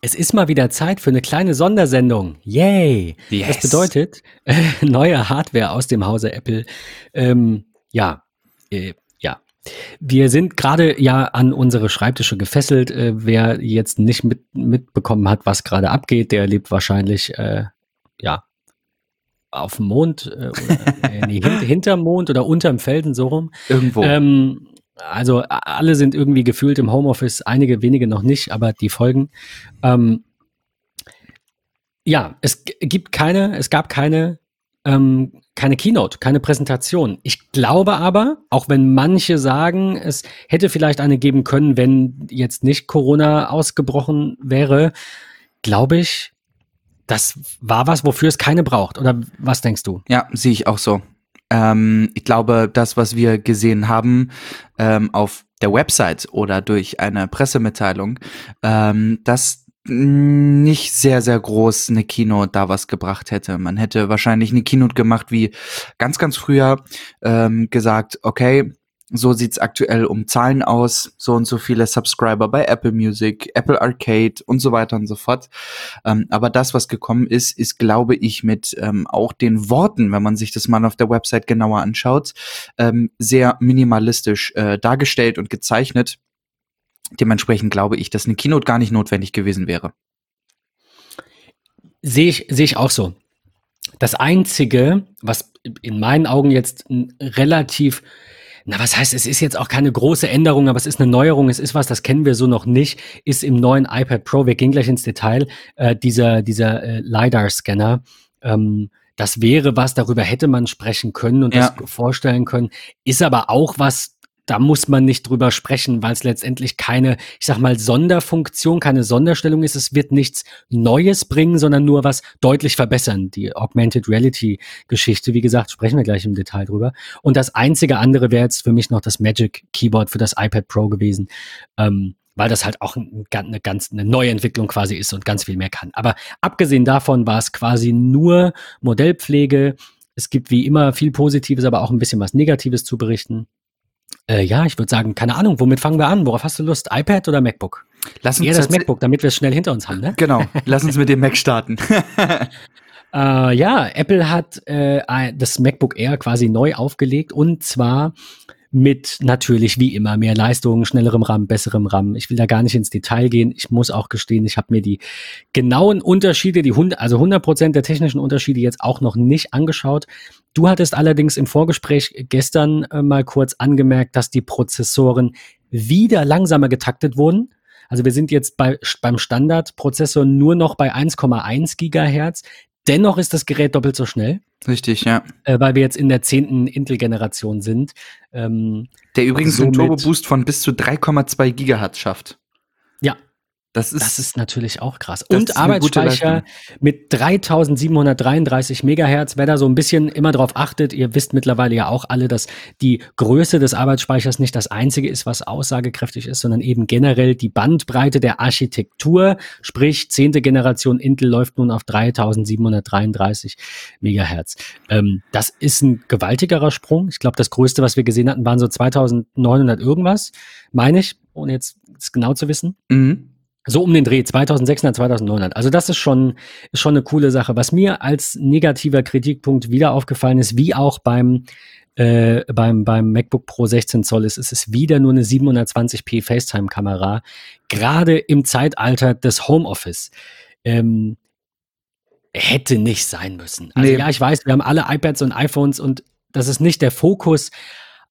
Es ist mal wieder Zeit für eine kleine Sondersendung. Yay! Yes. Das bedeutet, äh, neue Hardware aus dem Hause Apple. Ähm, ja, äh, ja. Wir sind gerade ja an unsere Schreibtische gefesselt. Äh, wer jetzt nicht mit, mitbekommen hat, was gerade abgeht, der lebt wahrscheinlich, äh, ja, auf dem Mond, äh, oder, äh, nee, hint, hinterm Mond oder unterm Felsen, so rum. Irgendwo. Ähm, also alle sind irgendwie gefühlt im Homeoffice, einige wenige noch nicht, aber die folgen. Ähm, ja, es gibt keine, es gab keine, ähm, keine Keynote, keine Präsentation. Ich glaube aber, auch wenn manche sagen, es hätte vielleicht eine geben können, wenn jetzt nicht Corona ausgebrochen wäre, glaube ich, das war was, wofür es keine braucht. Oder was denkst du? Ja, sehe ich auch so. Ähm, ich glaube, das, was wir gesehen haben ähm, auf der Website oder durch eine Pressemitteilung, ähm, dass nicht sehr, sehr groß eine Keynote da was gebracht hätte. Man hätte wahrscheinlich eine Keynote gemacht wie ganz, ganz früher ähm, gesagt, okay, so sieht's aktuell um Zahlen aus, so und so viele Subscriber bei Apple Music, Apple Arcade und so weiter und so fort. Ähm, aber das, was gekommen ist, ist, glaube ich, mit ähm, auch den Worten, wenn man sich das mal auf der Website genauer anschaut, ähm, sehr minimalistisch äh, dargestellt und gezeichnet. Dementsprechend glaube ich, dass eine Keynote gar nicht notwendig gewesen wäre. Sehe ich, sehe ich auch so. Das Einzige, was in meinen Augen jetzt relativ, na was heißt, es ist jetzt auch keine große Änderung, aber es ist eine Neuerung, es ist was, das kennen wir so noch nicht, ist im neuen iPad Pro, wir gehen gleich ins Detail, äh, dieser, dieser äh, LiDAR-Scanner. Ähm, das wäre was, darüber hätte man sprechen können und Ja. das vorstellen können, ist aber auch was, da muss man nicht drüber sprechen, weil es letztendlich keine, ich sag mal, Sonderfunktion, keine Sonderstellung ist. Es wird nichts Neues bringen, sondern nur was deutlich verbessern. Die Augmented Reality Geschichte, wie gesagt, sprechen wir gleich im Detail drüber. Und das einzige andere wäre jetzt für mich noch das Magic Keyboard für das iPad Pro gewesen. Ähm, weil das halt auch ein, eine ganz eine neue Entwicklung quasi ist und ganz viel mehr kann. Aber abgesehen davon war es quasi nur Modellpflege. Es gibt wie immer viel Positives, aber auch ein bisschen was Negatives zu berichten. Äh, ja, ich würde sagen, keine Ahnung, womit fangen wir an? Worauf hast du Lust? iPad oder MacBook? Lass uns Eher das MacBook, damit wir es schnell hinter uns haben, ne? Genau, lass uns mit dem Mac starten. Äh, ja, Apple hat äh, das MacBook Air quasi neu aufgelegt und zwar mit natürlich wie immer mehr Leistung, schnellerem RAM, besserem RAM. Ich will da gar nicht ins Detail gehen. Ich muss auch gestehen, ich habe mir die genauen Unterschiede, die 100, also 100 Prozent der technischen Unterschiede jetzt auch noch nicht angeschaut. Du hattest allerdings im Vorgespräch gestern äh, mal kurz angemerkt, dass die Prozessoren wieder langsamer getaktet wurden. Also wir sind jetzt bei, beim Standardprozessor nur noch bei 1,1 Gigahertz. Dennoch ist das Gerät doppelt so schnell, Richtig, ja. äh, weil wir jetzt in der zehnten Intel-Generation sind. Ähm, Der übrigens einen Somit- Turbo-Boost von bis zu 3,2 Gigahertz schafft. Das ist, das ist natürlich auch krass. Und Arbeitsspeicher mit 3733 Megahertz. Wer da so ein bisschen immer drauf achtet, ihr wisst mittlerweile ja auch alle, dass die Größe des Arbeitsspeichers nicht das einzige ist, was aussagekräftig ist, sondern eben generell die Bandbreite der Architektur. Sprich, zehnte Generation Intel läuft nun auf 3733 Megahertz. Ähm, das ist ein gewaltigerer Sprung. Ich glaube, das größte, was wir gesehen hatten, waren so 2900 irgendwas, meine ich, ohne jetzt genau zu wissen. mhm. So um den Dreh, 2600, 2900. Also das ist schon, ist schon eine coole Sache. Was mir als negativer Kritikpunkt wieder aufgefallen ist, wie auch beim, äh, beim, beim MacBook Pro 16 Zoll ist, es ist wieder nur eine 720p FaceTime-Kamera. Gerade im Zeitalter des Homeoffice. Ähm, hätte nicht sein müssen. Also Nee. ja, ich weiß, wir haben alle iPads und iPhones und das ist nicht der Fokus,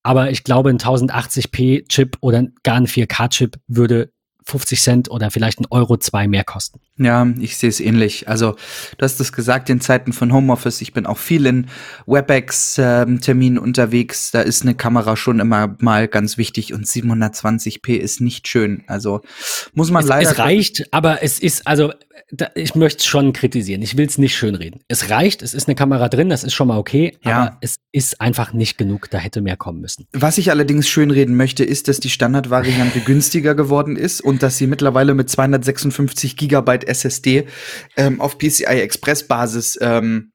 aber ich glaube, ein 1080p-Chip oder gar ein 4K-Chip würde 50 Cent oder vielleicht ein Euro zwei mehr kosten. Ja, ich sehe es ähnlich. Also, du hast es gesagt, in Zeiten von Homeoffice, ich bin auch viel in WebEx-Terminen unterwegs, da ist eine Kamera schon immer mal ganz wichtig und 720p ist nicht schön. Also, muss man Es, leider. es reicht, aber es ist, also da, ich möchte es schon kritisieren. Ich will es nicht schönreden. Es reicht, es ist eine Kamera drin, das ist schon mal okay, Ja. aber es ist einfach nicht genug, da hätte mehr kommen müssen. Was ich allerdings schönreden möchte, ist, dass die Standardvariante günstiger geworden ist und dass sie mittlerweile mit 256 Gigabyte SSD ähm, auf PCI Express Basis ähm,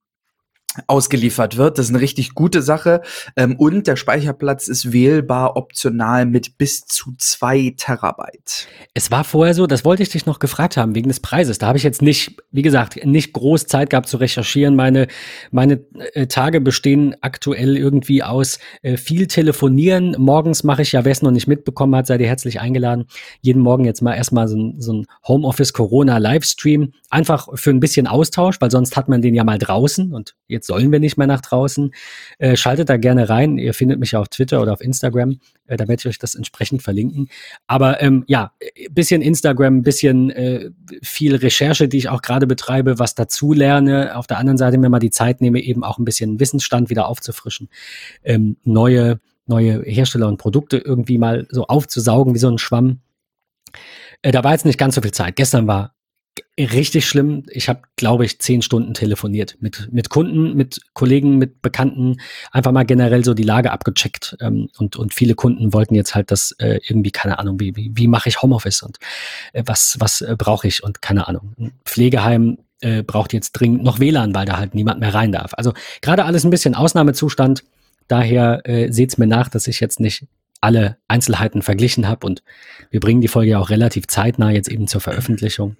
ausgeliefert wird. Das ist eine richtig gute Sache. Ähm, und der Speicherplatz ist wählbar optional mit bis zu zwei Terabyte. Es war vorher so, das wollte ich dich noch gefragt haben, wegen des Preises. Da habe ich jetzt nicht, wie gesagt, nicht groß Zeit gehabt zu recherchieren. Meine, meine äh, Tage bestehen aktuell irgendwie aus äh, viel telefonieren. Morgens mache ich ja, wer es noch nicht mitbekommen hat, seid ihr herzlich eingeladen. Jeden Morgen jetzt mal erstmal so, so ein Homeoffice Corona Livestream. Einfach für ein bisschen Austausch, weil sonst hat man den ja mal draußen und jetzt sollen wir nicht mehr nach draußen. Äh, schaltet da gerne rein. Ihr findet mich auf Twitter oder auf Instagram. Äh, da werde ich euch das entsprechend verlinken. Aber ähm, ja, bisschen Instagram, bisschen äh, viel Recherche, die ich auch gerade betreibe, was dazu lerne. Auf der anderen Seite mir mal die Zeit nehme, eben auch ein bisschen Wissensstand wieder aufzufrischen. Ähm, neue, neue Hersteller und Produkte irgendwie mal so aufzusaugen wie so ein Schwamm. Äh, da war jetzt nicht ganz so viel Zeit. Gestern war richtig schlimm. Ich habe, glaube ich, zehn Stunden telefoniert mit, mit Kunden, mit Kollegen, mit Bekannten, einfach mal generell so die Lage abgecheckt. Ähm, und, und viele Kunden wollten jetzt halt das äh, irgendwie, keine Ahnung, wie, wie, wie mache ich Homeoffice und äh, was, was äh, brauche ich und keine Ahnung. Ein Pflegeheim äh, braucht jetzt dringend noch WLAN, weil da halt niemand mehr rein darf. Also gerade alles ein bisschen Ausnahmezustand. Daher äh, seht's mir nach, dass ich jetzt nicht alle Einzelheiten verglichen habe und wir bringen die Folge ja auch relativ zeitnah jetzt eben zur Veröffentlichung.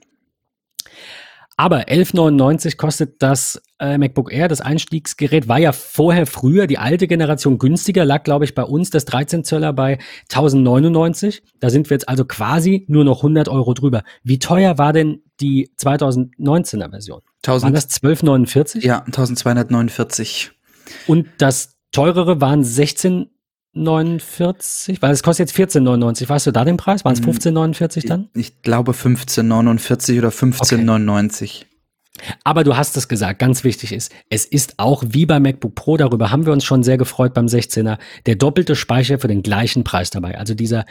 Aber 11,99 kostet das äh, MacBook Air, das Einstiegsgerät, war ja vorher früher die alte Generation günstiger, lag glaube ich bei uns das 13 Zöller bei 1099. Da sind wir jetzt also quasi nur noch 100 Euro drüber. Wie teuer war denn die 2019er Version? 1000, waren das 1249? Ja, 1249. Und das teurere waren 16 49, weil es kostet jetzt 14,99. Weißt du da den Preis? Waren es 15,49 dann? Ich, ich glaube 15,49 oder 15,99. Okay. Aber du hast es gesagt, ganz wichtig ist, es ist auch wie beim MacBook Pro, darüber haben wir uns schon sehr gefreut beim 16er, der doppelte Speicher für den gleichen Preis dabei. Also dieser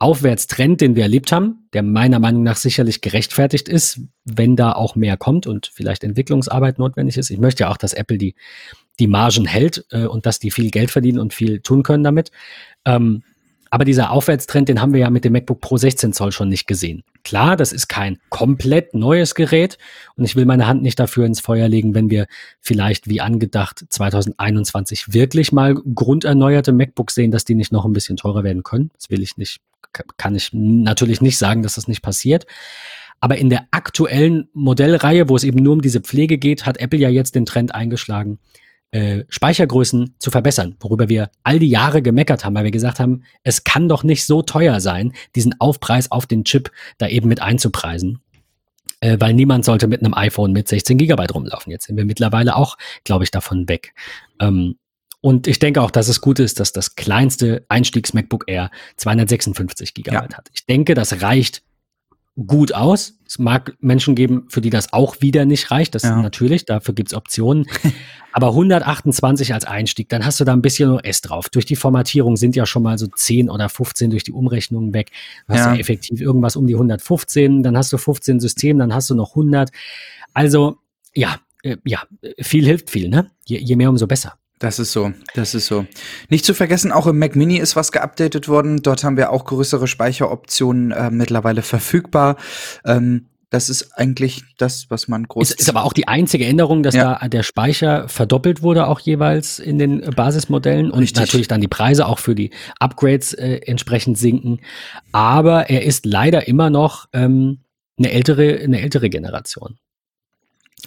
Aufwärtstrend, den wir erlebt haben, der meiner Meinung nach sicherlich gerechtfertigt ist, wenn da auch mehr kommt und vielleicht Entwicklungsarbeit notwendig ist. Ich möchte ja auch, dass Apple die die Margen hält äh, und dass die viel Geld verdienen und viel tun können damit. Ähm, aber dieser Aufwärtstrend, den haben wir ja mit dem MacBook Pro 16 Zoll schon nicht gesehen. Klar, das ist kein komplett neues Gerät und ich will meine Hand nicht dafür ins Feuer legen, wenn wir vielleicht wie angedacht 2021 wirklich mal grunderneuerte MacBooks sehen, dass die nicht noch ein bisschen teurer werden können. Das will ich nicht, kann ich natürlich nicht sagen, dass das nicht passiert. Aber in der aktuellen Modellreihe, wo es eben nur um diese Pflege geht, hat Apple ja jetzt den Trend eingeschlagen, äh, Speichergrößen zu verbessern, worüber wir all die Jahre gemeckert haben, weil wir gesagt haben, es kann doch nicht so teuer sein, diesen Aufpreis auf den Chip da eben mit einzupreisen. Äh, weil niemand sollte mit einem iPhone mit 16 Gigabyte rumlaufen. Jetzt sind wir mittlerweile auch, glaube ich, davon weg. Ähm, und ich denke auch, dass es gut ist, dass das kleinste Einstiegs-MacBook Air 256 Gigabyte ja. hat. Ich denke, das reicht gut aus. Es mag Menschen geben, für die das auch wieder nicht reicht. Das ja. natürlich, dafür gibt's Optionen. Aber 128 als Einstieg, dann hast du da ein bisschen OS drauf. Durch die Formatierung sind ja schon mal so 10 oder 15 durch die Umrechnungen weg. Du hast ja. ja effektiv irgendwas um die 115, dann hast du 15 System, dann hast du noch 100. Also, ja, äh, ja, viel hilft viel, ne? Je, je mehr, umso besser. Das ist so, das ist so. Nicht zu vergessen, auch im Mac Mini ist was geupdatet worden. Dort haben wir auch größere Speicheroptionen äh, mittlerweile verfügbar. Ähm, das ist eigentlich das, was man groß. Ist, ist aber auch die einzige Änderung, dass ja. da der Speicher verdoppelt wurde, auch jeweils in den Basismodellen und Richtig. natürlich dann die Preise auch für die Upgrades äh, entsprechend sinken. Aber er ist leider immer noch ähm, eine ältere, eine ältere Generation.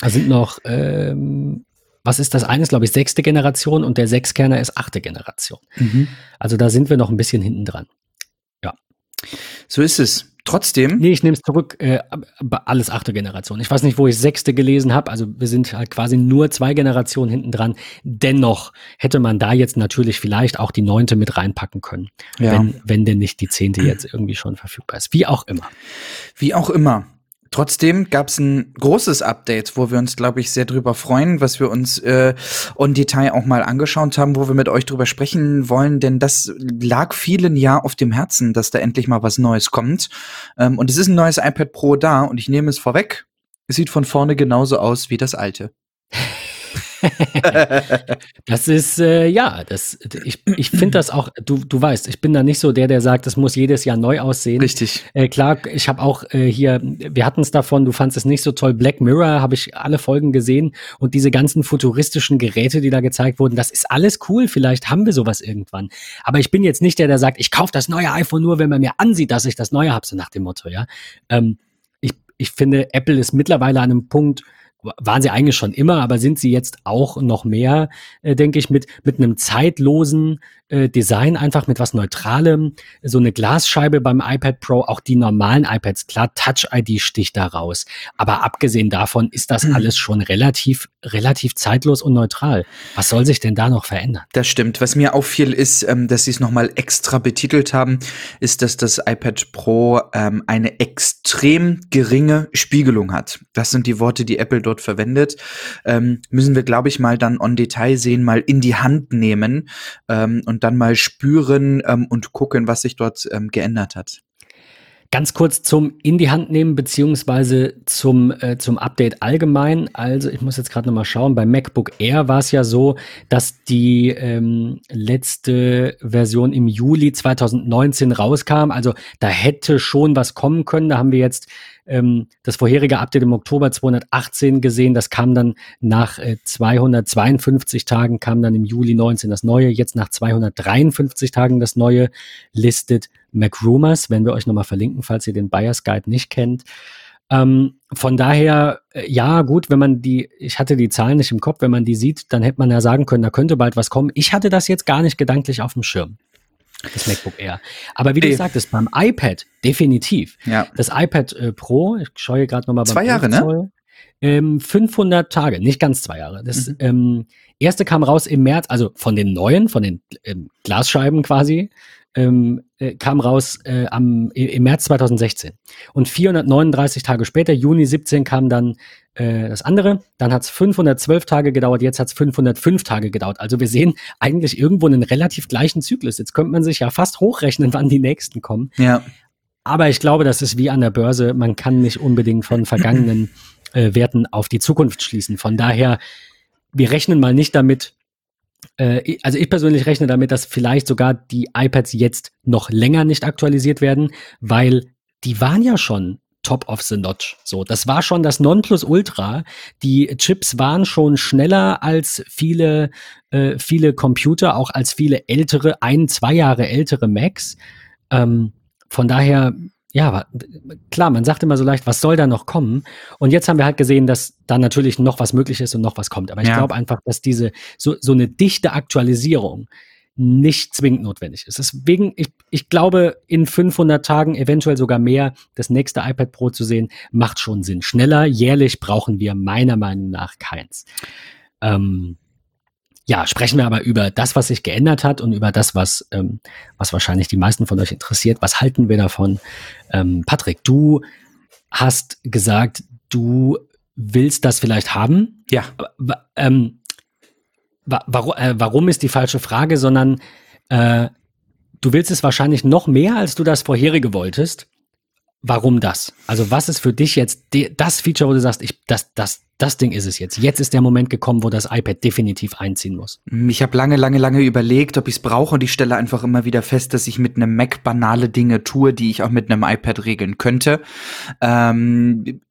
Da sind noch ähm, was ist das eine? Ist, glaube ich, sechste Generation und der Sechskerner ist achte Generation. Mhm. Also da sind wir noch ein bisschen hinten dran. Ja. So ist es. Trotzdem. Nee, ich nehme es zurück, äh, alles achte Generation. Ich weiß nicht, wo ich sechste gelesen habe. Also wir sind halt quasi nur zwei Generationen hinten dran. Dennoch hätte man da jetzt natürlich vielleicht auch die neunte mit reinpacken können. Ja. Wenn, wenn denn nicht die zehnte jetzt irgendwie schon verfügbar ist. Wie auch immer. Wie auch immer. Trotzdem gab es ein großes Update, wo wir uns, glaube ich, sehr drüber freuen, was wir uns äh, on Detail auch mal angeschaut haben, wo wir mit euch drüber sprechen wollen, denn das lag vielen ja auf dem Herzen, dass da endlich mal was Neues kommt. Ähm, und es ist ein neues iPad Pro da und ich nehme es vorweg. Es sieht von vorne genauso aus wie das alte. das ist, äh, ja, das, ich, ich finde das auch, du, du weißt, ich bin da nicht so der, der sagt, es muss jedes Jahr neu aussehen. Richtig. Äh, klar, ich habe auch äh, hier, wir hatten es davon, du fandest es nicht so toll. Black Mirror habe ich alle Folgen gesehen und diese ganzen futuristischen Geräte, die da gezeigt wurden, das ist alles cool. Vielleicht haben wir sowas irgendwann. Aber ich bin jetzt nicht der, der sagt, ich kaufe das neue iPhone nur, wenn man mir ansieht, dass ich das neue habe, so nach dem Motto, ja. Ähm, ich, ich finde, Apple ist mittlerweile an einem Punkt, waren sie eigentlich schon immer, aber sind sie jetzt auch noch mehr, äh, denke ich, mit, mit einem zeitlosen äh, Design, einfach mit was Neutralem, so eine Glasscheibe beim iPad Pro, auch die normalen iPads, klar, Touch ID sticht da raus. Aber abgesehen davon ist das mhm. alles schon relativ, relativ zeitlos und neutral. Was soll sich denn da noch verändern? Das stimmt. Was mir auffiel, ist, ähm, dass sie es nochmal extra betitelt haben, ist, dass das iPad Pro ähm, eine extrem geringe Spiegelung hat. Das sind die Worte, die Apple dort verwendet. Ähm, müssen wir, glaube ich, mal dann on Detail sehen, mal in die Hand nehmen ähm, und und dann mal spüren ähm, und gucken, was sich dort ähm, geändert hat. Ganz kurz zum in die Hand nehmen beziehungsweise zum äh, zum Update allgemein. Also ich muss jetzt gerade noch mal schauen. Bei MacBook Air war es ja so, dass die ähm, letzte Version im Juli 2019 rauskam. Also da hätte schon was kommen können. Da haben wir jetzt ähm, das vorherige Update im Oktober 218 gesehen. Das kam dann nach äh, 252 Tagen, kam dann im Juli 19 das neue. Jetzt nach 253 Tagen das neue listet MacRumors, wenn wir euch nochmal verlinken, falls ihr den Buyers Guide nicht kennt. Ähm, von daher, äh, ja, gut, wenn man die, ich hatte die Zahlen nicht im Kopf, wenn man die sieht, dann hätte man ja sagen können, da könnte bald was kommen. Ich hatte das jetzt gar nicht gedanklich auf dem Schirm das MacBook Air. Aber wie du sagtest, beim iPad definitiv. Ja. Das iPad äh, Pro, ich scheue gerade nochmal Zwei Jahre, ne? Ähm, 500 Tage, nicht ganz zwei Jahre. Das mhm. ähm, erste kam raus im März, also von den neuen, von den ähm, Glasscheiben quasi, ähm, äh, kam raus äh, am, im März 2016. Und 439 Tage später, Juni 17, kam dann äh, das andere. Dann hat es 512 Tage gedauert, jetzt hat es 505 Tage gedauert. Also wir sehen eigentlich irgendwo einen relativ gleichen Zyklus. Jetzt könnte man sich ja fast hochrechnen, wann die nächsten kommen. Ja. Aber ich glaube, das ist wie an der Börse. Man kann nicht unbedingt von vergangenen äh, Werten auf die Zukunft schließen. Von daher, wir rechnen mal nicht damit, äh, also ich persönlich rechne damit, dass vielleicht sogar die iPads jetzt noch länger nicht aktualisiert werden, weil die waren ja schon top of the notch. So, das war schon das Nonplusultra. Die Chips waren schon schneller als viele, äh, viele Computer, auch als viele ältere, ein, zwei Jahre ältere Macs. Ähm, von daher ja, aber klar, man sagt immer so leicht, was soll da noch kommen? Und jetzt haben wir halt gesehen, dass da natürlich noch was möglich ist und noch was kommt. Aber ich ja. glaube einfach, dass diese so, so eine dichte Aktualisierung nicht zwingend notwendig ist. Deswegen, ich, ich glaube, in 500 Tagen, eventuell sogar mehr, das nächste iPad Pro zu sehen, macht schon Sinn. Schneller, jährlich brauchen wir meiner Meinung nach keins. Ähm, ja, sprechen wir aber über das, was sich geändert hat und über das, was, ähm, was wahrscheinlich die meisten von euch interessiert. Was halten wir davon? Ähm, Patrick, du hast gesagt, du willst das vielleicht haben. Ja. Ähm, warum, äh, warum ist die falsche Frage, sondern äh, du willst es wahrscheinlich noch mehr, als du das vorherige wolltest. Warum das? Also was ist für dich jetzt das Feature, wo du sagst, ich, das, das, das Ding ist es jetzt. Jetzt ist der Moment gekommen, wo das iPad definitiv einziehen muss. Ich habe lange, lange, lange überlegt, ob ich es brauche und ich stelle einfach immer wieder fest, dass ich mit einem Mac banale Dinge tue, die ich auch mit einem iPad regeln könnte. Ähm,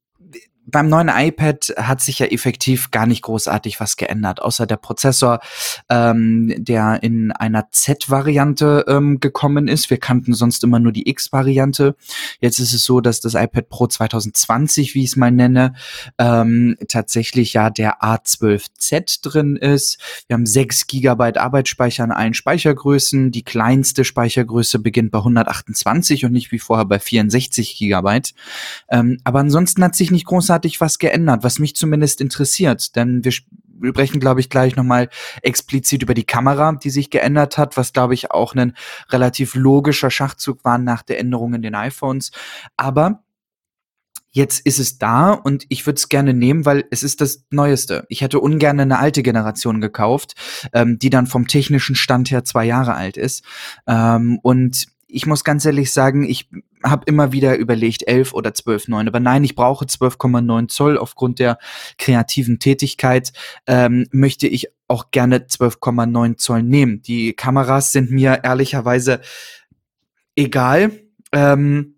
beim neuen iPad hat sich ja effektiv gar nicht großartig was geändert, außer der Prozessor, ähm, der in einer Z-Variante ähm, gekommen ist. Wir kannten sonst immer nur die X-Variante. Jetzt ist es so, dass das iPad Pro 2020, wie ich es mal nenne, ähm, tatsächlich ja der A12Z drin ist. Wir haben 6 GB Arbeitsspeicher an allen Speichergrößen. Die kleinste Speichergröße beginnt bei 128 und nicht wie vorher bei 64 GB. Ähm, aber ansonsten hat sich nicht großartig großartig was geändert, was mich zumindest interessiert. Denn wir sprechen, glaube ich, gleich nochmal explizit über die Kamera, die sich geändert hat, was, glaube ich, auch ein relativ logischer Schachzug war nach der Änderung in den iPhones. Aber jetzt ist es da und ich würde es gerne nehmen, weil es ist das Neueste. Ich hätte ungern eine alte Generation gekauft, ähm, die dann vom technischen Stand her zwei Jahre alt ist. Ähm, und ich muss ganz ehrlich sagen, ich habe immer wieder überlegt, 11 oder 12,9. Aber nein, ich brauche 12,9 Zoll aufgrund der kreativen Tätigkeit. Ähm, möchte ich auch gerne 12,9 Zoll nehmen. Die Kameras sind mir ehrlicherweise egal. Ähm,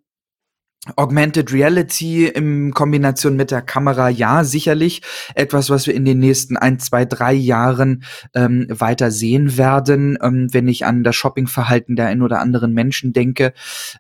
Augmented Reality in Kombination mit der Kamera, ja, sicherlich etwas, was wir in den nächsten ein, zwei, drei Jahren ähm, weiter sehen werden, ähm, wenn ich an das Shoppingverhalten der ein oder anderen Menschen denke.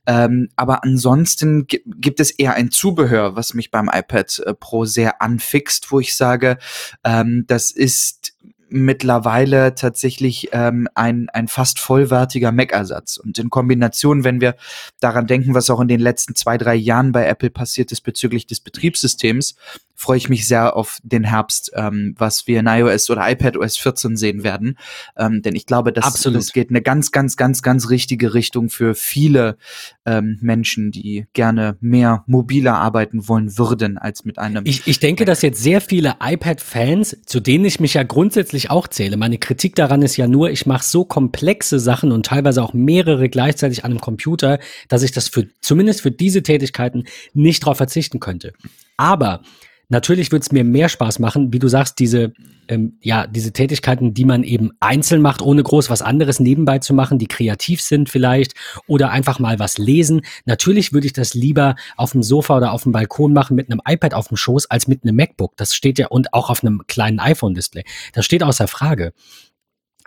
Ähm, aber ansonsten gibt es eher ein Zubehör, was mich beim iPad äh, Pro sehr anfixt, wo ich sage, ähm, das ist mittlerweile tatsächlich ähm, ein, ein fast vollwertiger Mac-Ersatz. Und in Kombination, wenn wir daran denken, was auch in den letzten zwei, drei Jahren bei Apple passiert ist bezüglich des Betriebssystems, freue ich mich sehr auf den Herbst, ähm, was wir in iOS oder iPadOS 14 sehen werden. Ähm, denn ich glaube, das, Absolut. das geht eine ganz, ganz, ganz, ganz richtige Richtung für viele ähm, Menschen, die gerne mehr mobiler arbeiten wollen würden als mit einem. Ich, ich denke, dass jetzt sehr viele iPad-Fans, zu denen ich mich ja grundsätzlich auch zähle, meine Kritik daran ist ja nur, ich mache so komplexe Sachen und teilweise auch mehrere gleichzeitig an einem Computer, dass ich das für zumindest für diese Tätigkeiten nicht darauf verzichten könnte. Aber Natürlich wird es mir mehr Spaß machen, wie du sagst, diese, ähm, ja, diese Tätigkeiten, die man eben einzeln macht, ohne groß was anderes nebenbei zu machen, die kreativ sind vielleicht oder einfach mal was lesen. Natürlich würde ich das lieber auf dem Sofa oder auf dem Balkon machen mit einem iPad auf dem Schoß als mit einem MacBook. Das steht ja und auch auf einem kleinen iPhone-Display. Das steht außer Frage.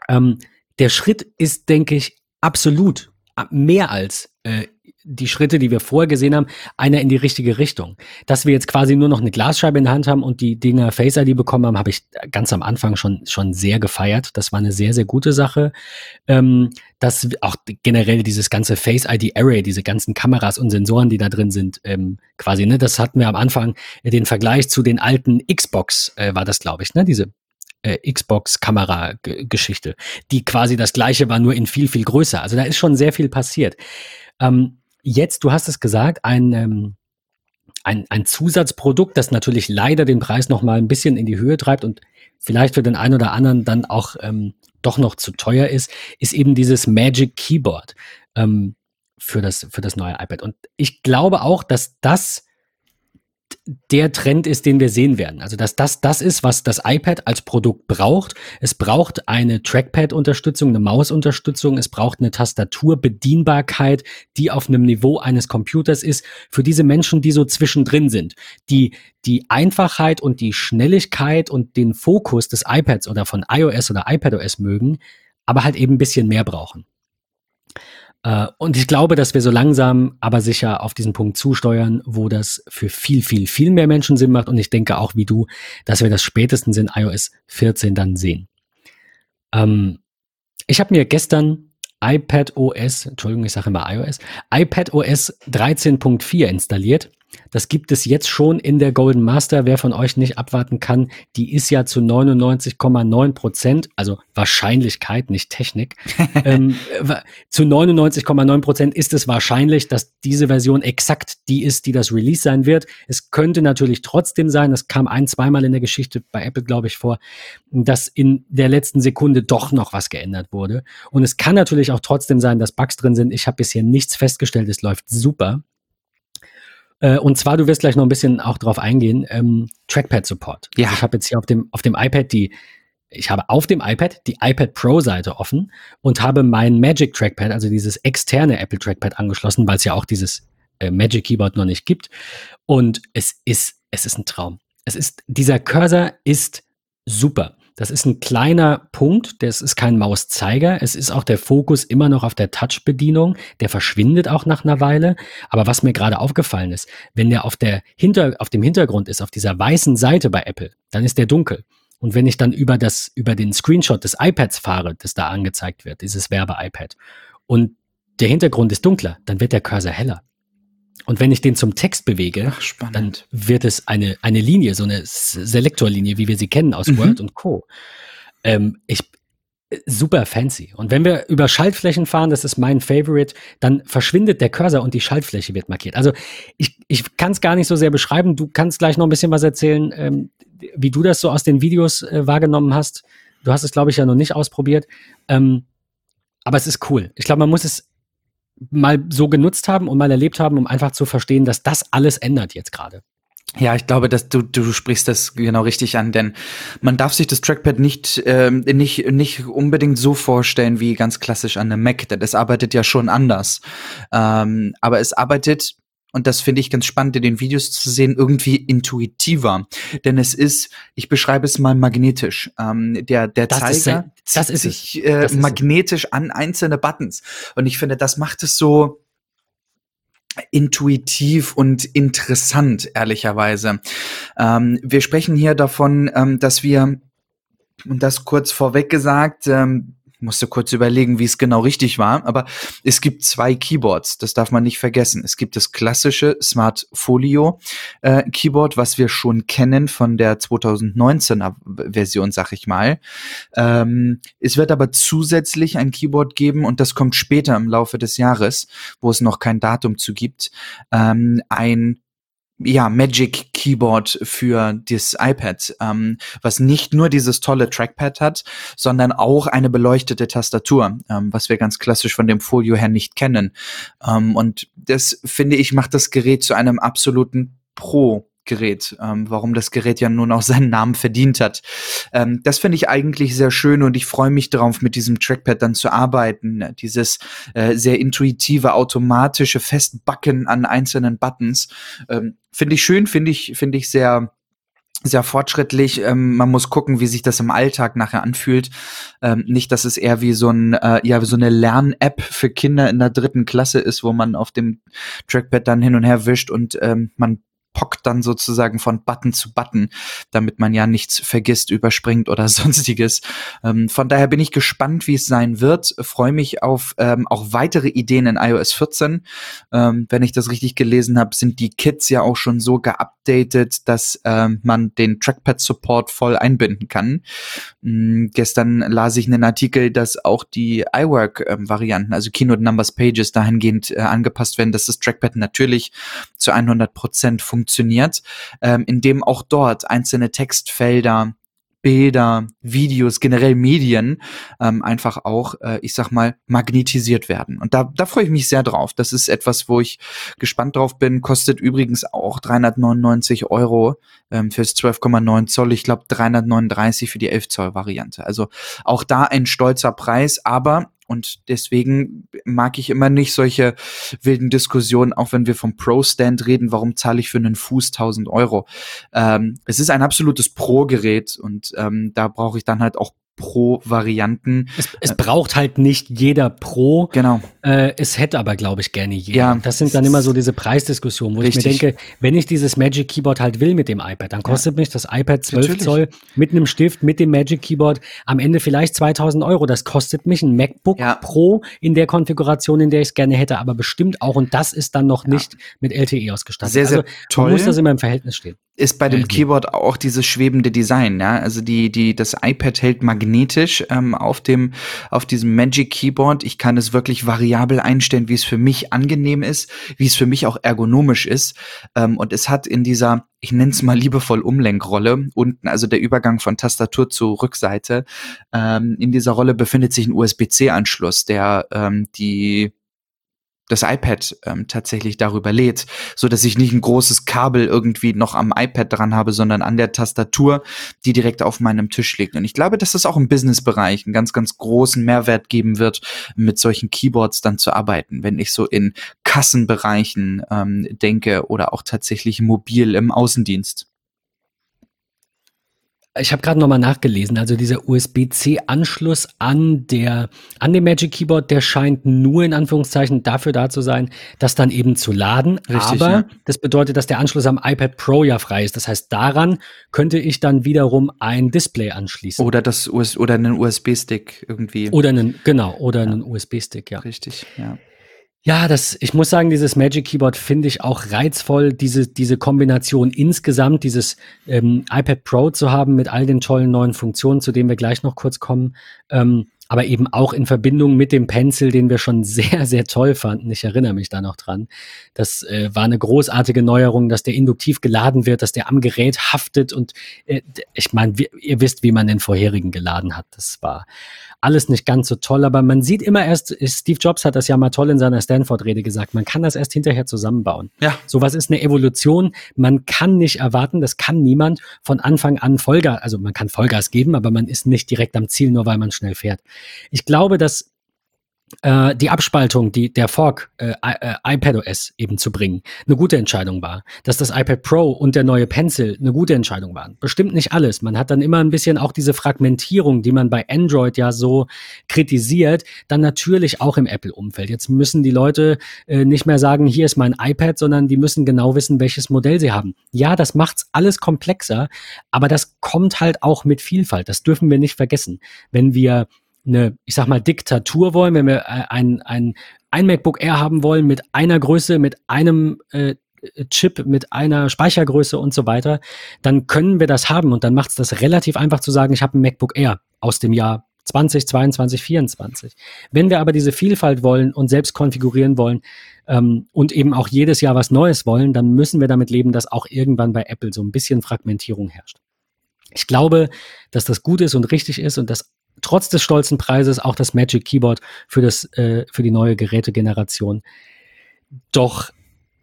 Ähm, der Schritt ist, denke ich, absolut mehr als äh, die Schritte, die wir vorher gesehen haben, einer in die richtige Richtung. Dass wir jetzt quasi nur noch eine Glasscheibe in der Hand haben und die Dinger Face ID bekommen haben, habe ich ganz am Anfang schon, schon sehr gefeiert. Das war eine sehr, sehr gute Sache. Ähm, dass auch generell dieses ganze Face ID Array, diese ganzen Kameras und Sensoren, die da drin sind, ähm, quasi, ne, das hatten wir am Anfang äh, den Vergleich zu den alten Xbox, äh, war das, glaube ich, ne, diese äh, Xbox-Kamera-Geschichte, die quasi das gleiche war, nur in viel, viel größer. Also da ist schon sehr viel passiert. Ähm, jetzt, du hast es gesagt, ein, ähm, ein, ein Zusatzprodukt, das natürlich leider den Preis noch mal ein bisschen in die Höhe treibt und vielleicht für den einen oder anderen dann auch ähm, doch noch zu teuer ist, ist eben dieses Magic Keyboard ähm, für, das, für das neue iPad. Und ich glaube auch, dass das der Trend ist, den wir sehen werden. Also, dass das das ist, was das iPad als Produkt braucht. Es braucht eine Trackpad-Unterstützung, eine Mausunterstützung, es braucht eine Tastaturbedienbarkeit, die auf einem Niveau eines Computers ist, für diese Menschen, die so zwischendrin sind, die die Einfachheit und die Schnelligkeit und den Fokus des iPads oder von iOS oder iPadOS mögen, aber halt eben ein bisschen mehr brauchen. Äh, und ich glaube, dass wir so langsam, aber sicher auf diesen Punkt zusteuern, wo das für viel, viel, viel mehr Menschen Sinn macht. Und ich denke auch wie du, dass wir das spätestens in iOS 14 dann sehen. Ähm, ich habe mir gestern iPad OS, Entschuldigung, ich sage immer iOS, iPad OS 13.4 installiert das gibt es jetzt schon in der Golden Master. Wer von euch nicht abwarten kann, die ist ja zu 99,9 Prozent, also Wahrscheinlichkeit, nicht Technik, ähm, zu 99,9 Prozent ist es wahrscheinlich, dass diese Version exakt die ist, die das Release sein wird. Es könnte natürlich trotzdem sein, das kam ein, zweimal in der Geschichte bei Apple, glaube ich, vor, dass in der letzten Sekunde doch noch was geändert wurde. Und es kann natürlich auch trotzdem sein, dass Bugs drin sind. Ich habe bisher nichts festgestellt, es läuft super. Äh, und zwar, du wirst gleich noch ein bisschen auch drauf eingehen, ähm, Trackpad-Support. Ja. Also ich habe jetzt hier auf dem, auf dem iPad die, ich habe auf dem iPad die iPad Pro-Seite offen und habe mein Magic Trackpad, also dieses externe Apple Trackpad angeschlossen, weil es ja auch dieses äh, Magic Keyboard noch nicht gibt. Und es ist, es ist ein Traum. Es ist, dieser Cursor ist super. Das ist ein kleiner Punkt, das ist kein Mauszeiger. Es ist auch der Fokus immer noch auf der Touch-Bedienung. Der verschwindet auch nach einer Weile. Aber was mir gerade aufgefallen ist, wenn der auf, der Hinter, auf dem Hintergrund ist, auf dieser weißen Seite bei Apple, dann ist der dunkel. Und wenn ich dann über, das, über den Screenshot des iPads fahre, das da angezeigt wird, dieses Werbe-iPad, und der Hintergrund ist dunkler, dann wird der Cursor heller. Und wenn ich den zum Text bewege, Ach, dann wird es eine, eine Linie, so eine Selektorlinie, wie wir sie kennen aus mhm. Word und Co. Ähm, ich, super fancy. Und wenn wir über Schaltflächen fahren, das ist mein Favorite, dann verschwindet der Cursor und die Schaltfläche wird markiert. Also ich, ich kann es gar nicht so sehr beschreiben. Du kannst gleich noch ein bisschen was erzählen, ähm, wie du das so aus den Videos äh, wahrgenommen hast. Du hast es, glaube ich, ja noch nicht ausprobiert. Ähm, aber es ist cool. Ich glaube, man muss es mal so genutzt haben und mal erlebt haben, um einfach zu verstehen, dass das alles ändert jetzt gerade. Ja, ich glaube, dass du, du sprichst das genau richtig an, denn man darf sich das Trackpad nicht, ähm, nicht, nicht unbedingt so vorstellen wie ganz klassisch an einem Mac, denn es arbeitet ja schon anders. Ähm, aber es arbeitet und das finde ich ganz spannend in den Videos zu sehen, irgendwie intuitiver. Denn es ist, ich beschreibe es mal magnetisch. Ähm, der der das Zeiger ist, das ist sich äh, das magnetisch ist an einzelne Buttons. Und ich finde, das macht es so intuitiv und interessant, ehrlicherweise. Ähm, wir sprechen hier davon, ähm, dass wir, und das kurz vorweg gesagt, ähm, musste kurz überlegen, wie es genau richtig war, aber es gibt zwei Keyboards, das darf man nicht vergessen. Es gibt das klassische Smart Folio äh, Keyboard, was wir schon kennen von der 2019er Version, sag ich mal. Ähm, es wird aber zusätzlich ein Keyboard geben und das kommt später im Laufe des Jahres, wo es noch kein Datum zu gibt, ähm, ein ja, Magic Keyboard für das iPad, ähm, was nicht nur dieses tolle Trackpad hat, sondern auch eine beleuchtete Tastatur, ähm, was wir ganz klassisch von dem Folio her nicht kennen. Ähm, und das finde ich macht das Gerät zu einem absoluten Pro Gerät, ähm, warum das Gerät ja nun auch seinen Namen verdient hat. Ähm, das finde ich eigentlich sehr schön und ich freue mich darauf, mit diesem Trackpad dann zu arbeiten. Dieses äh, sehr intuitive, automatische Festbacken an einzelnen Buttons. Ähm, finde ich schön, finde ich, finde ich sehr, sehr fortschrittlich. Ähm, man muss gucken, wie sich das im Alltag nachher anfühlt. Ähm, nicht, dass es eher wie so ein, äh, ja, so eine Lern-App für Kinder in der dritten Klasse ist, wo man auf dem Trackpad dann hin und her wischt und ähm, man pockt dann sozusagen von Button zu Button, damit man ja nichts vergisst, überspringt oder sonstiges. Ähm, von daher bin ich gespannt, wie es sein wird. Freue mich auf ähm, auch weitere Ideen in iOS 14. Ähm, wenn ich das richtig gelesen habe, sind die Kits ja auch schon so geupdatet, dass ähm, man den Trackpad-Support voll einbinden kann. Ähm, gestern las ich einen Artikel, dass auch die iWork-Varianten, also Keynote Numbers Pages, dahingehend äh, angepasst werden, dass das Trackpad natürlich zu 100 Prozent funktioniert funktioniert, ähm, indem auch dort einzelne Textfelder Bilder, Videos, generell Medien ähm, einfach auch, äh, ich sag mal, magnetisiert werden. Und da, da freue ich mich sehr drauf. Das ist etwas, wo ich gespannt drauf bin. Kostet übrigens auch 399 Euro ähm, fürs 12,9 Zoll. Ich glaube 339 für die 11 Zoll Variante. Also auch da ein stolzer Preis, aber und deswegen mag ich immer nicht solche wilden Diskussionen, auch wenn wir vom Pro-Stand reden, warum zahle ich für einen Fuß 1000 Euro? Ähm, es ist ein absolutes Pro-Gerät und ähm, da brauche ich dann halt auch Pro-Varianten. Es, es, braucht halt nicht jeder Pro. Genau. Äh, es hätte aber, glaube ich, gerne jeder. Ja, das sind dann immer so diese Preisdiskussionen, wo richtig. ich mir denke, wenn ich dieses Magic Keyboard halt will mit dem iPad, dann kostet ja. mich das iPad 12 Natürlich. Zoll mit einem Stift, mit dem Magic Keyboard am Ende vielleicht 2000 Euro. Das kostet mich ein MacBook ja. Pro in der Konfiguration, in der ich es gerne hätte, aber bestimmt auch. Und das ist dann noch nicht mit LTE ausgestattet. Sehr, sehr also, toll. muss das immer im Verhältnis stehen ist bei dem Keyboard auch dieses schwebende Design, ja. Also die, die, das iPad hält magnetisch ähm, auf dem, auf diesem Magic Keyboard. Ich kann es wirklich variabel einstellen, wie es für mich angenehm ist, wie es für mich auch ergonomisch ist. Ähm, und es hat in dieser, ich nenne es mal liebevoll Umlenkrolle, unten, also der Übergang von Tastatur zu Rückseite, ähm, in dieser Rolle befindet sich ein USB-C-Anschluss, der ähm, die das iPad ähm, tatsächlich darüber lädt, so dass ich nicht ein großes Kabel irgendwie noch am iPad dran habe, sondern an der Tastatur, die direkt auf meinem Tisch liegt. Und ich glaube, dass das auch im Businessbereich einen ganz, ganz großen Mehrwert geben wird, mit solchen Keyboards dann zu arbeiten, wenn ich so in Kassenbereichen ähm, denke oder auch tatsächlich mobil im Außendienst. Ich habe gerade nochmal nachgelesen, also dieser USB-C-Anschluss an der an dem Magic Keyboard, der scheint nur in Anführungszeichen dafür da zu sein, das dann eben zu laden. Richtig, Aber ja. das bedeutet, dass der Anschluss am iPad Pro ja frei ist. Das heißt, daran könnte ich dann wiederum ein Display anschließen. Oder das US oder einen USB-Stick irgendwie. Oder einen genau oder ja. einen USB-Stick, ja. Richtig, ja. Ja, das, ich muss sagen, dieses Magic Keyboard finde ich auch reizvoll, diese, diese Kombination insgesamt, dieses ähm, iPad Pro zu haben mit all den tollen neuen Funktionen, zu denen wir gleich noch kurz kommen. Ähm, aber eben auch in Verbindung mit dem Pencil, den wir schon sehr, sehr toll fanden. Ich erinnere mich da noch dran. Das äh, war eine großartige Neuerung, dass der induktiv geladen wird, dass der am Gerät haftet und äh, ich meine, ihr wisst, wie man den vorherigen geladen hat. Das war alles nicht ganz so toll, aber man sieht immer erst, Steve Jobs hat das ja mal toll in seiner Stanford-Rede gesagt, man kann das erst hinterher zusammenbauen. Ja. Sowas ist eine Evolution. Man kann nicht erwarten, das kann niemand von Anfang an Vollgas, also man kann Vollgas geben, aber man ist nicht direkt am Ziel, nur weil man schnell fährt. Ich glaube, dass äh, die Abspaltung, die der Fork äh, äh, iPadOS eben zu bringen, eine gute Entscheidung war. Dass das iPad Pro und der neue Pencil eine gute Entscheidung waren. Bestimmt nicht alles. Man hat dann immer ein bisschen auch diese Fragmentierung, die man bei Android ja so kritisiert, dann natürlich auch im Apple-Umfeld. Jetzt müssen die Leute äh, nicht mehr sagen, hier ist mein iPad, sondern die müssen genau wissen, welches Modell sie haben. Ja, das macht's alles komplexer, aber das kommt halt auch mit Vielfalt. Das dürfen wir nicht vergessen. Wenn wir eine, ich sag mal, Diktatur wollen, wenn wir äh, ein, ein, ein MacBook Air haben wollen mit einer Größe, mit einem äh, Chip, mit einer Speichergröße und so weiter, dann können wir das haben und dann macht es das relativ einfach zu sagen, ich habe ein MacBook Air aus dem Jahr 2022, 24. Wenn wir aber diese Vielfalt wollen und selbst konfigurieren wollen ähm, und eben auch jedes Jahr was Neues wollen, dann müssen wir damit leben, dass auch irgendwann bei Apple so ein bisschen Fragmentierung herrscht. Ich glaube, dass das gut ist und richtig ist und dass trotz des stolzen Preises auch das Magic Keyboard für, das, äh, für die neue Gerätegeneration doch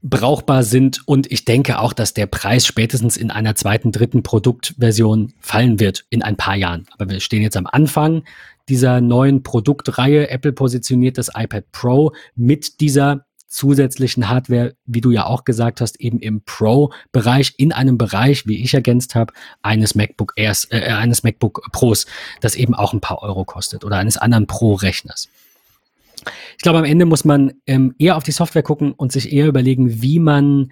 brauchbar sind. Und ich denke auch, dass der Preis spätestens in einer zweiten, dritten Produktversion fallen wird in ein paar Jahren. Aber wir stehen jetzt am Anfang dieser neuen Produktreihe. Apple positioniert das iPad Pro mit dieser zusätzlichen Hardware, wie du ja auch gesagt hast, eben im Pro-Bereich, in einem Bereich, wie ich ergänzt habe, eines MacBook Airs, äh, eines MacBook Pros, das eben auch ein paar Euro kostet oder eines anderen Pro-Rechners. Ich glaube, am Ende muss man ähm, eher auf die Software gucken und sich eher überlegen, wie man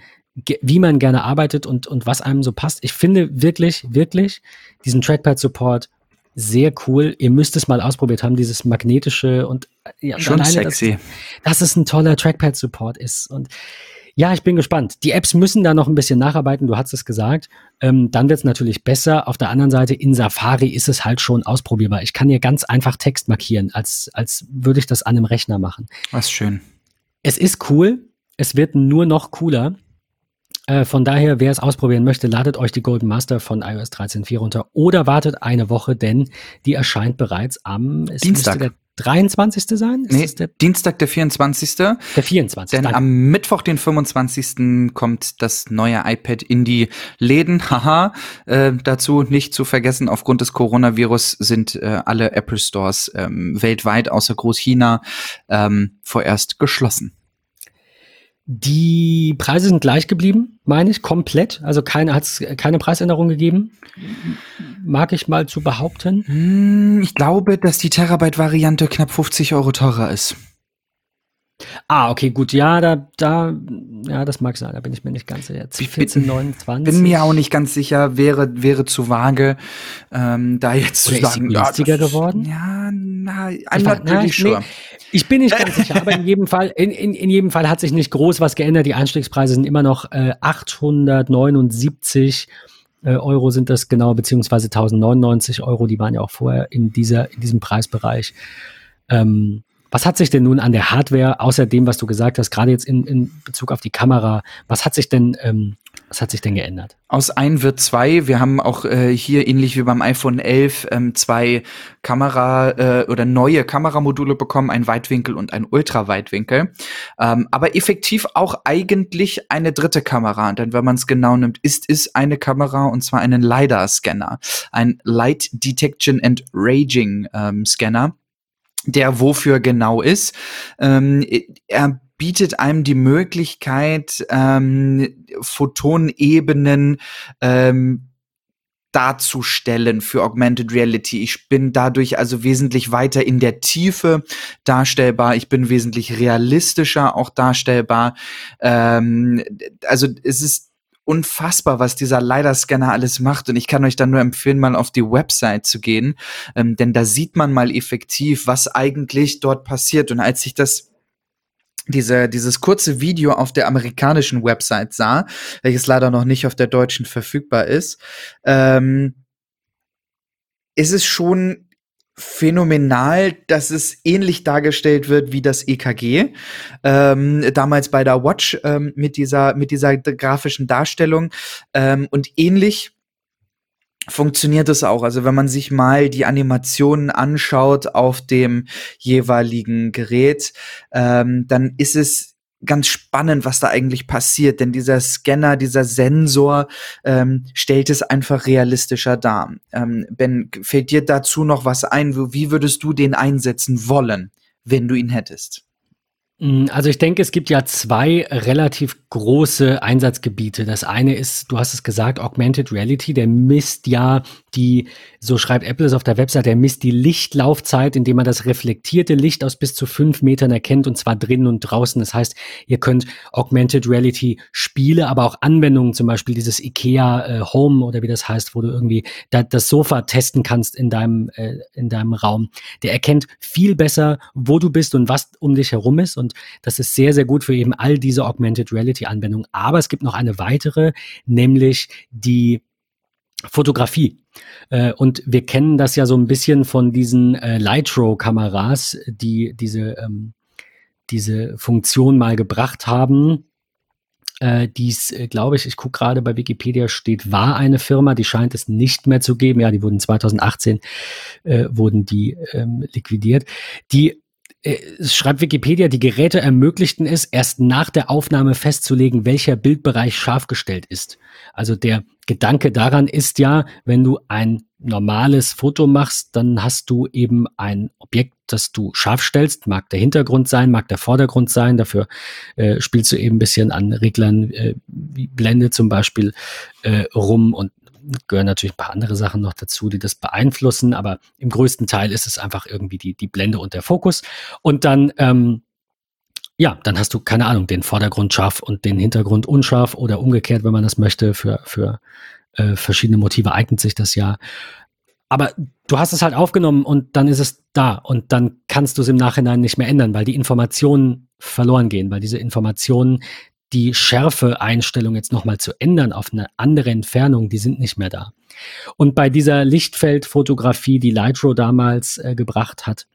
wie man gerne arbeitet und, und was einem so passt. Ich finde wirklich, wirklich diesen Trackpad-Support sehr cool. Ihr müsst es mal ausprobiert haben, dieses magnetische und ja, schon sexy. Dass, dass es ein toller Trackpad-Support ist. Und ja, ich bin gespannt. Die Apps müssen da noch ein bisschen nacharbeiten, du hast es gesagt. Ähm, dann wird es natürlich besser. Auf der anderen Seite, in Safari ist es halt schon ausprobierbar. Ich kann hier ganz einfach Text markieren, als, als würde ich das an einem Rechner machen. Was schön. Es ist cool. Es wird nur noch cooler. Äh, von daher, wer es ausprobieren möchte, ladet euch die Golden Master von iOS 13.4 runter oder wartet eine Woche, denn die erscheint bereits am Dienstag. Der 23. sein? Nee, der Dienstag, der 24. Der 24. Denn danke. am Mittwoch, den 25. kommt das neue iPad in die Läden. Haha. Äh, dazu nicht zu vergessen, aufgrund des Coronavirus sind äh, alle Apple Stores ähm, weltweit außer Großchina ähm, vorerst geschlossen. Die Preise sind gleich geblieben, meine ich, komplett. Also keine, hat es keine Preisänderung gegeben. Mag ich mal zu behaupten. Hm, ich glaube, dass die Terabyte-Variante knapp 50 Euro teurer ist. Ah, okay, gut. Ja, da, da, ja, das mag sein. Da bin ich mir nicht ganz sicher. Jetzt 14, 29. Bin mir auch nicht ganz sicher. Wäre, wäre zu vage, ähm, da jetzt Oder zu sagen. Ist sie günstiger ja, geworden? Ja, na, I'm not really sure. Ich bin nicht ganz sicher, aber in jedem Fall, in, in, in jedem Fall hat sich nicht groß was geändert. Die Einstiegspreise sind immer noch äh, 879 äh, Euro sind das genau, beziehungsweise 1099 Euro. Die waren ja auch vorher in dieser, in diesem Preisbereich. Ähm, was hat sich denn nun an der Hardware, außer dem, was du gesagt hast, gerade jetzt in, in Bezug auf die Kamera, was hat sich denn, ähm, was hat sich denn geändert? Aus ein wird zwei. Wir haben auch äh, hier ähnlich wie beim iPhone 11 ähm, zwei Kamera äh, oder neue Kameramodule bekommen, ein Weitwinkel und ein Ultraweitwinkel. Ähm, aber effektiv auch eigentlich eine dritte Kamera, denn wenn man es genau nimmt, ist es eine Kamera und zwar einen LiDAR-Scanner, ein Light Detection and Raging ähm, Scanner der wofür genau ist. Ähm, er bietet einem die Möglichkeit, ähm, Photonebenen ähm, darzustellen für Augmented Reality. Ich bin dadurch also wesentlich weiter in der Tiefe darstellbar. Ich bin wesentlich realistischer auch darstellbar. Ähm, also es ist unfassbar, was dieser LiDAR-Scanner alles macht. Und ich kann euch dann nur empfehlen, mal auf die Website zu gehen, ähm, denn da sieht man mal effektiv, was eigentlich dort passiert. Und als ich das diese, dieses kurze Video auf der amerikanischen Website sah, welches leider noch nicht auf der deutschen verfügbar ist, ähm, ist es schon phänomenal, dass es ähnlich dargestellt wird wie das EKG. Ähm, damals bei der Watch ähm, mit dieser mit dieser grafischen Darstellung ähm, und ähnlich funktioniert es auch. Also wenn man sich mal die Animationen anschaut auf dem jeweiligen Gerät, ähm, dann ist es ganz spannend, was da eigentlich passiert, denn dieser Scanner, dieser Sensor ähm, stellt es einfach realistischer dar. Ähm, ben, fällt dir dazu noch was ein? Wie würdest du den einsetzen wollen, wenn du ihn hättest? Mm, also ich denke, es gibt ja zwei relativ große Einsatzgebiete. Das eine ist, du hast es gesagt, Augmented Reality, der misst ja die, so schreibt Apple es auf der Website, der misst die Lichtlaufzeit, indem man das reflektierte Licht aus bis zu fünf Metern erkennt und zwar drinnen und draußen. Das heißt, ihr könnt Augmented Reality Spiele, aber auch Anwendungen, zum Beispiel dieses IKEA äh, Home oder wie das heißt, wo du irgendwie da, das Sofa testen kannst in deinem, äh, in deinem Raum. Der erkennt viel besser, wo du bist und was um dich herum ist. Und das ist sehr, sehr gut für eben all diese Augmented Reality Anwendungen. Aber es gibt noch eine weitere, nämlich die Fotografie. Äh, und wir kennen das ja so ein bisschen von diesen äh, Lightro-Kameras, die diese, ähm, diese Funktion mal gebracht haben. Äh, dies, äh, glaube ich, ich gucke gerade bei Wikipedia steht, war eine Firma, die scheint es nicht mehr zu geben. Ja, die wurden 2018 äh, wurden die ähm, liquidiert. Die es schreibt Wikipedia, die Geräte ermöglichten es, erst nach der Aufnahme festzulegen, welcher Bildbereich scharf gestellt ist. Also der Gedanke daran ist ja, wenn du ein normales Foto machst, dann hast du eben ein Objekt, das du scharf stellst. Mag der Hintergrund sein, mag der Vordergrund sein. Dafür äh, spielst du eben ein bisschen an Reglern äh, wie Blende zum Beispiel äh, rum und gehören natürlich ein paar andere Sachen noch dazu, die das beeinflussen, aber im größten Teil ist es einfach irgendwie die, die Blende und der Fokus. Und dann, ähm, ja, dann hast du, keine Ahnung, den Vordergrund scharf und den Hintergrund unscharf oder umgekehrt, wenn man das möchte. Für, für äh, verschiedene Motive eignet sich das ja. Aber du hast es halt aufgenommen und dann ist es da und dann kannst du es im Nachhinein nicht mehr ändern, weil die Informationen verloren gehen, weil diese Informationen, die Schärfe-Einstellung jetzt nochmal zu ändern auf eine andere Entfernung, die sind nicht mehr da. Und bei dieser Lichtfeldfotografie, die Lightro damals äh, gebracht hat,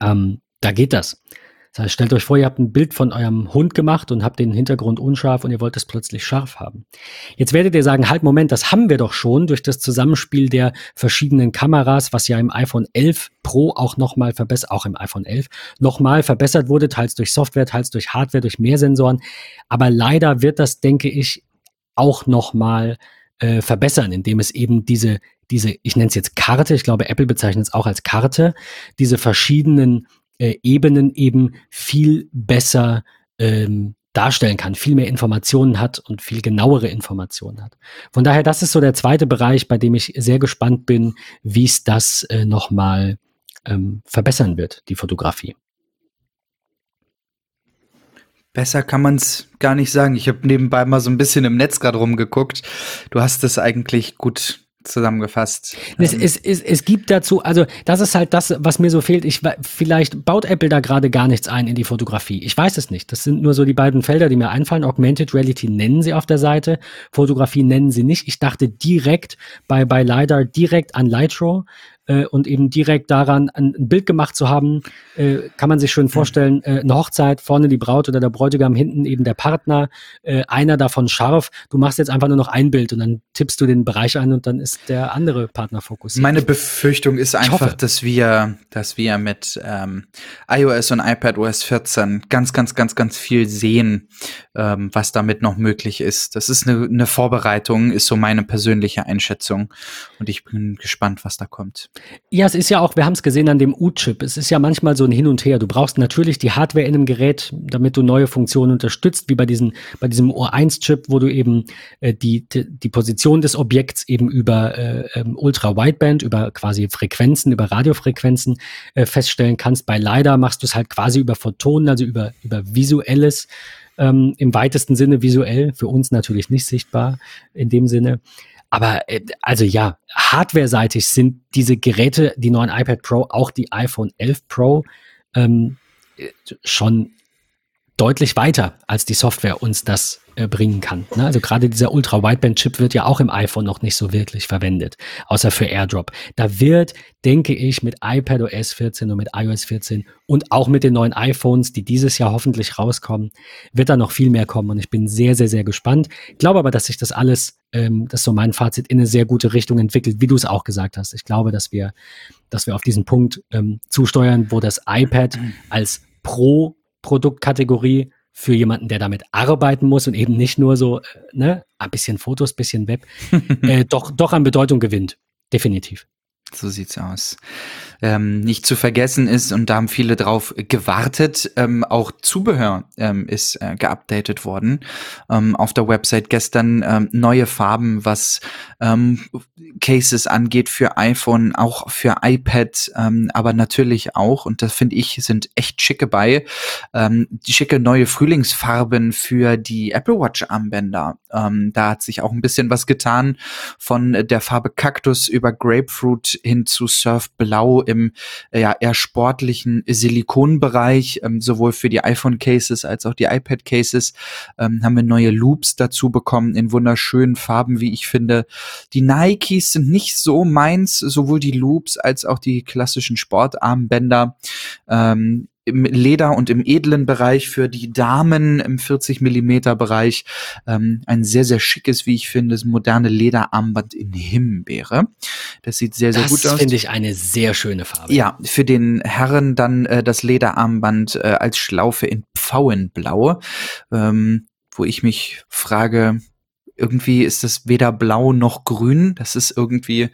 ähm, da geht das. Das heißt, stellt euch vor, ihr habt ein Bild von eurem Hund gemacht und habt den Hintergrund unscharf und ihr wollt es plötzlich scharf haben. Jetzt werdet ihr sagen, halt Moment, das haben wir doch schon durch das Zusammenspiel der verschiedenen Kameras, was ja im iPhone 11 Pro auch nochmal verbessert, auch im iPhone 11 nochmal verbessert wurde, teils durch Software, teils durch Hardware, durch mehr Sensoren. Aber leider wird das, denke ich, auch nochmal äh, verbessern, indem es eben diese diese, ich nenne es jetzt Karte, ich glaube, Apple bezeichnet es auch als Karte, diese verschiedenen äh, Ebenen eben viel besser ähm, darstellen kann, viel mehr Informationen hat und viel genauere Informationen hat. Von daher, das ist so der zweite Bereich, bei dem ich sehr gespannt bin, wie es das äh, nochmal ähm, verbessern wird, die Fotografie. Besser kann man es gar nicht sagen. Ich habe nebenbei mal so ein bisschen im Netz gerade rumgeguckt. Du hast es eigentlich gut zusammengefasst. Es, ähm. es, es, es gibt dazu, also das ist halt das, was mir so fehlt. Ich vielleicht baut Apple da gerade gar nichts ein in die Fotografie. Ich weiß es nicht. Das sind nur so die beiden Felder, die mir einfallen. Augmented Reality nennen sie auf der Seite, Fotografie nennen sie nicht. Ich dachte direkt bei bei LiDAR direkt an Lightro äh, und eben direkt daran ein, ein Bild gemacht zu haben, äh, kann man sich schön vorstellen, äh, eine Hochzeit, vorne die Braut oder der Bräutigam, hinten eben der Partner, äh, einer davon scharf. Du machst jetzt einfach nur noch ein Bild und dann tippst du den Bereich ein und dann ist der andere Partner fokussiert. Meine Befürchtung ist einfach, dass wir, dass wir mit ähm, iOS und iPadOS 14 ganz, ganz, ganz, ganz viel sehen, ähm, was damit noch möglich ist. Das ist eine, eine Vorbereitung, ist so meine persönliche Einschätzung. Und ich bin gespannt, was da kommt. Ja, es ist ja auch, wir haben es gesehen an dem U-Chip. Es ist ja manchmal so ein Hin und Her. Du brauchst natürlich die Hardware in einem Gerät, damit du neue Funktionen unterstützt, wie bei diesem, bei diesem O1-Chip, wo du eben äh, die, die, die Position des Objekts eben über äh, ähm, Ultra-Wideband, über quasi Frequenzen, über Radiofrequenzen äh, feststellen kannst. Bei LiDAR machst du es halt quasi über Photonen, also über, über visuelles ähm, im weitesten Sinne visuell, für uns natürlich nicht sichtbar in dem Sinne. Aber äh, also ja, hardware-seitig sind diese Geräte, die neuen iPad Pro, auch die iPhone 11 Pro, ähm, schon deutlich weiter, als die Software uns das äh, bringen kann. Ne? Also gerade dieser Ultra-Wideband-Chip wird ja auch im iPhone noch nicht so wirklich verwendet, außer für AirDrop. Da wird, denke ich, mit iPadOS 14 und mit iOS 14 und auch mit den neuen iPhones, die dieses Jahr hoffentlich rauskommen, wird da noch viel mehr kommen. Und ich bin sehr, sehr, sehr gespannt. Ich glaube aber, dass sich das alles, ähm, das ist so mein Fazit, in eine sehr gute Richtung entwickelt, wie du es auch gesagt hast. Ich glaube, dass wir, dass wir auf diesen Punkt ähm, zusteuern, wo das iPad als Pro-Produktkategorie für jemanden, der damit arbeiten muss und eben nicht nur so, äh, ne, ein bisschen Fotos, bisschen Web, äh, doch, doch an Bedeutung gewinnt. Definitiv. So sieht's aus ähm, nicht zu vergessen ist, und da haben viele drauf gewartet, ähm, auch Zubehör ähm, ist äh, geupdatet worden ähm, auf der Website gestern. Ähm, neue Farben, was ähm, Cases angeht für iPhone, auch für iPad, aber natürlich auch, und das finde ich, sind echt schicke bei, die schicke neue Frühlingsfarben für die Apple Watch Armbänder. Ähm, da hat sich auch ein bisschen was getan von der Farbe Kaktus über Grapefruit hin zu Surf Blau im äh, ja, eher sportlichen Silikonbereich, ähm, sowohl für die iPhone-Cases als auch die iPad-Cases, ähm, haben wir neue Loops dazu bekommen in wunderschönen Farben, wie ich finde. Die Nikes sind nicht so meins, sowohl die Loops als auch die klassischen Sportarmbänder. Ähm, im Leder und im edlen Bereich für die Damen im 40 Millimeter Bereich ähm, ein sehr sehr schickes, wie ich finde, moderne Lederarmband in Himbeere. Das sieht sehr sehr das gut aus. Das finde ich eine sehr schöne Farbe. Ja, für den Herren dann äh, das Lederarmband äh, als Schlaufe in Pfauenblau, ähm, wo ich mich frage, irgendwie ist das weder blau noch grün. Das ist irgendwie äh,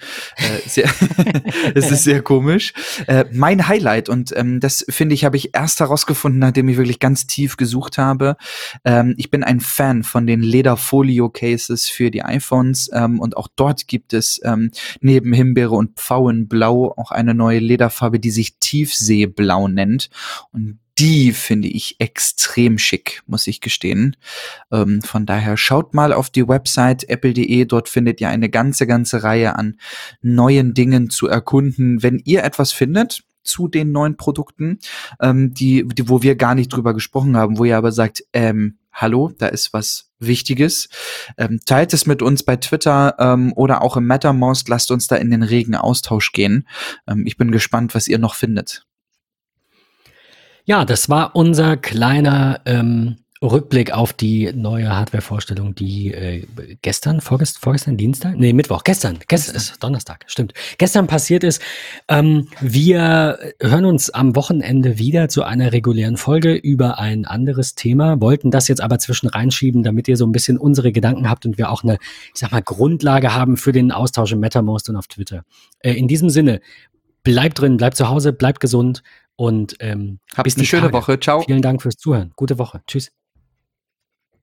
sehr, das ist sehr komisch. Äh, mein Highlight und ähm, das finde ich habe ich erst herausgefunden, nachdem ich wirklich ganz tief gesucht habe. Ähm, ich bin ein Fan von den Lederfolio Cases für die iPhones ähm, und auch dort gibt es ähm, neben Himbeere und Pfauenblau auch eine neue Lederfarbe, die sich Tiefseeblau nennt und die finde ich extrem schick, muss ich gestehen. Ähm, von daher schaut mal auf die Website apple.de. Dort findet ihr eine ganze, ganze Reihe an neuen Dingen zu erkunden. Wenn ihr etwas findet, zu den neuen Produkten, ähm, die, die, wo wir gar nicht drüber gesprochen haben, wo ihr aber sagt, ähm, hallo, da ist was Wichtiges. Ähm, teilt es mit uns bei Twitter ähm, oder auch im MetaMost. Lasst uns da in den regen Austausch gehen. Ähm, ich bin gespannt, was ihr noch findet. Ja, das war unser kleiner ähm, Rückblick auf die neue Hardware-Vorstellung, die äh, gestern, vorgest vorgestern, Dienstag? Nee, Mittwoch, gestern, gestern ist Donnerstag, stimmt. Gestern passiert ist. Ähm, wir hören uns am Wochenende wieder zu einer regulären Folge über ein anderes Thema, wollten das jetzt aber zwischen reinschieben, damit ihr so ein bisschen unsere Gedanken habt und wir auch eine, ich sag mal, Grundlage haben für den Austausch im MetaMost und auf Twitter. Äh, in diesem Sinne, bleibt drin, bleibt zu Hause, bleibt gesund und ähm, Habt bis eine schöne Tage. Woche. Ciao. Vielen Dank fürs Zuhören. Gute Woche. Tschüss.